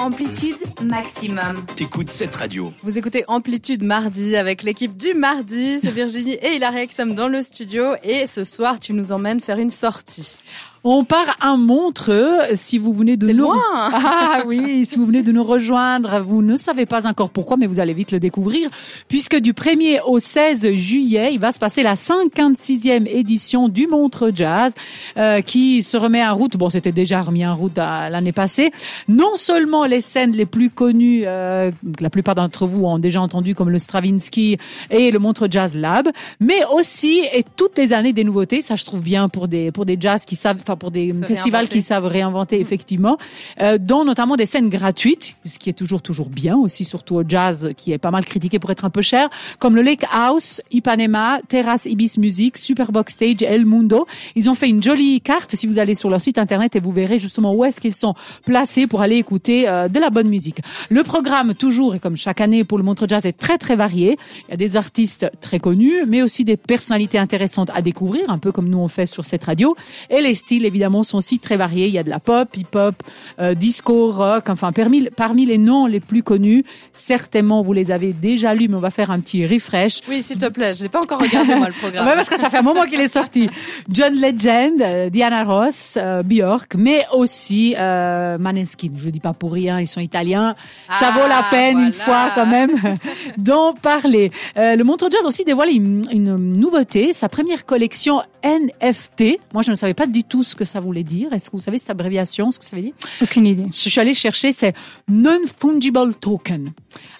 Amplitude maximum. T'écoutes cette radio. Vous écoutez Amplitude mardi avec l'équipe du mardi. C'est Virginie et Hilarie qui sommes dans le studio. Et ce soir, tu nous emmènes faire une sortie. On part à Montreux. Si vous venez de nous, loin. ah oui, si vous venez de nous rejoindre, vous ne savez pas encore pourquoi, mais vous allez vite le découvrir, puisque du 1er au 16 juillet, il va se passer la 56e édition du Montreux Jazz, euh, qui se remet en route. Bon, c'était déjà remis en route à- l'année passée. Non seulement les scènes les plus connues, euh, que la plupart d'entre vous ont déjà entendu, comme le Stravinsky et le Montreux Jazz Lab, mais aussi et toutes les années des nouveautés. Ça, je trouve bien pour des pour des jazz qui savent, enfin pour des Se festivals réinventer. qui savent réinventer effectivement, euh, dont notamment des scènes gratuites, ce qui est toujours toujours bien aussi, surtout au jazz qui est pas mal critiqué pour être un peu cher, comme le Lake House, Ipanema, Terrace Ibis Music, Superbox Stage, El Mundo. Ils ont fait une jolie carte si vous allez sur leur site internet et vous verrez justement où est-ce qu'ils sont placés pour aller écouter euh, de la bonne musique. Le programme toujours et comme chaque année pour le Montreux Jazz est très très varié. Il y a des artistes très connus, mais aussi des personnalités intéressantes à découvrir, un peu comme nous on fait sur cette radio. Et les styles évidemment sont aussi très variés. Il y a de la pop, hip-hop, euh, disco, rock. Enfin parmi parmi les noms les plus connus, certainement vous les avez déjà lus, mais on va faire un petit refresh. Oui, s'il te plaît. Je n'ai pas encore regardé, moi, le programme. Ouais, parce que ça fait un moment qu'il est sorti. John Legend, euh, Diana Ross, euh, Björk, mais aussi euh, Maneskin. Je dis pas pour rien, ils sont italiens. ça Ah, vaut la peine une fois quand même d'en parler. Le Montreux Jazz aussi dévoile une, une nouveauté, sa première collection NFT. Moi, je ne savais pas du tout ce que ça voulait dire. Est-ce que vous savez cette abréviation, ce que ça veut dire? Aucune idée. je suis allée chercher, c'est non-fungible token.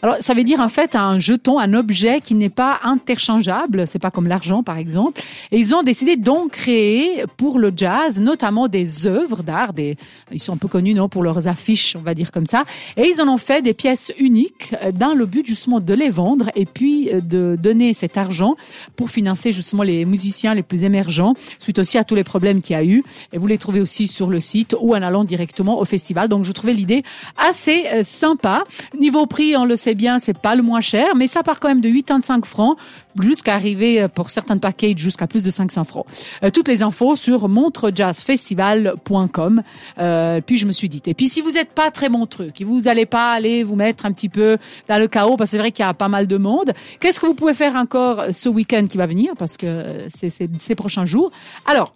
Alors, ça veut dire en fait un jeton, un objet qui n'est pas interchangeable. C'est pas comme l'argent, par exemple. Et ils ont décidé d'en créer pour le jazz, notamment des œuvres d'art. Des, ils sont un peu connus, non, pour leurs affiches, on va dire comme ça. Et ils en ont fait des pièces uniques euh, dans le but justement de les vendre et puis euh, de donner cet argent pour financer justement les musiciens les plus émergents, suite aussi à tous les problèmes qu'il y a eu. Et vous les trouvez aussi sur le site ou en allant directement au festival. Donc je trouvais l'idée assez euh, sympa. Niveau prix, on le sait bien, c'est pas le moins cher, mais ça part quand même de 85 francs jusqu'à arriver euh, pour certains packages jusqu'à plus de 500 francs. Euh, toutes les infos sur montrejazzfestival.com. Euh, puis je me suis dit, et puis si vous n'êtes pas très montreux, que vous n'allez pas aller vous mettre un petit peu dans le chaos, parce que c'est vrai qu'il y a pas mal de monde, qu'est-ce que vous pouvez faire encore ce week-end qui va venir, parce que c'est ces prochains jours. Alors,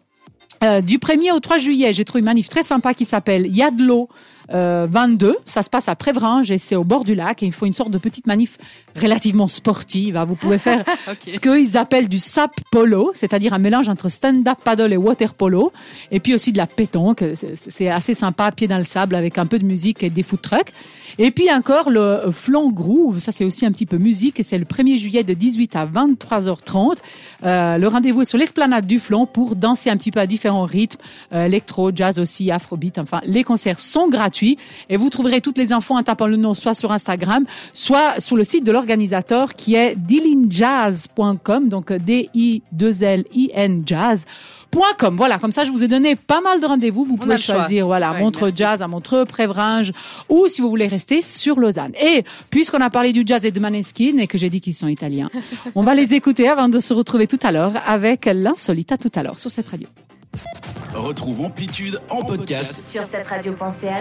euh, du 1er au 3 juillet, j'ai trouvé une manif très sympa qui s'appelle Il y a de l'eau. euh, 22, ça se passe à Prévrange et c'est au bord du lac et il faut une sorte de petite manif relativement sportive. hein. Vous pouvez faire ce qu'ils appellent du sap polo, c'est-à-dire un mélange entre stand-up paddle et water polo, et puis aussi de la pétanque. C'est- C'est assez sympa, pied dans le sable avec un peu de musique et des food trucks. Et puis encore le flanc groove, ça c'est aussi un petit peu musique et c'est le 1er juillet de 18 à 23h30. Euh, le rendez-vous est sur l'esplanade du flanc pour danser un petit peu à différents rythmes, euh, électro, jazz aussi, afrobeat. Enfin, les concerts sont gratuits et vous trouverez toutes les infos en tapant le nom soit sur Instagram, soit sur le site de l'organisateur qui est dilinjazz.com, donc D-I-2-L-I-N jazz. .com. Voilà, comme ça, je vous ai donné pas mal de rendez-vous. Vous On pouvez choisir, voilà, Ouais, Montreux merci. Jazz à Montreux, Prévrange, ou si vous voulez rester sur Lausanne. Et puisqu'on a parlé du jazz et de Maneskin et que j'ai dit qu'ils sont italiens, on va les écouter avant de se retrouver tout à l'heure avec l'insolite à tout à l'heure sur cette radio. Retrouve Amplitude en podcast Sur cette radio.ch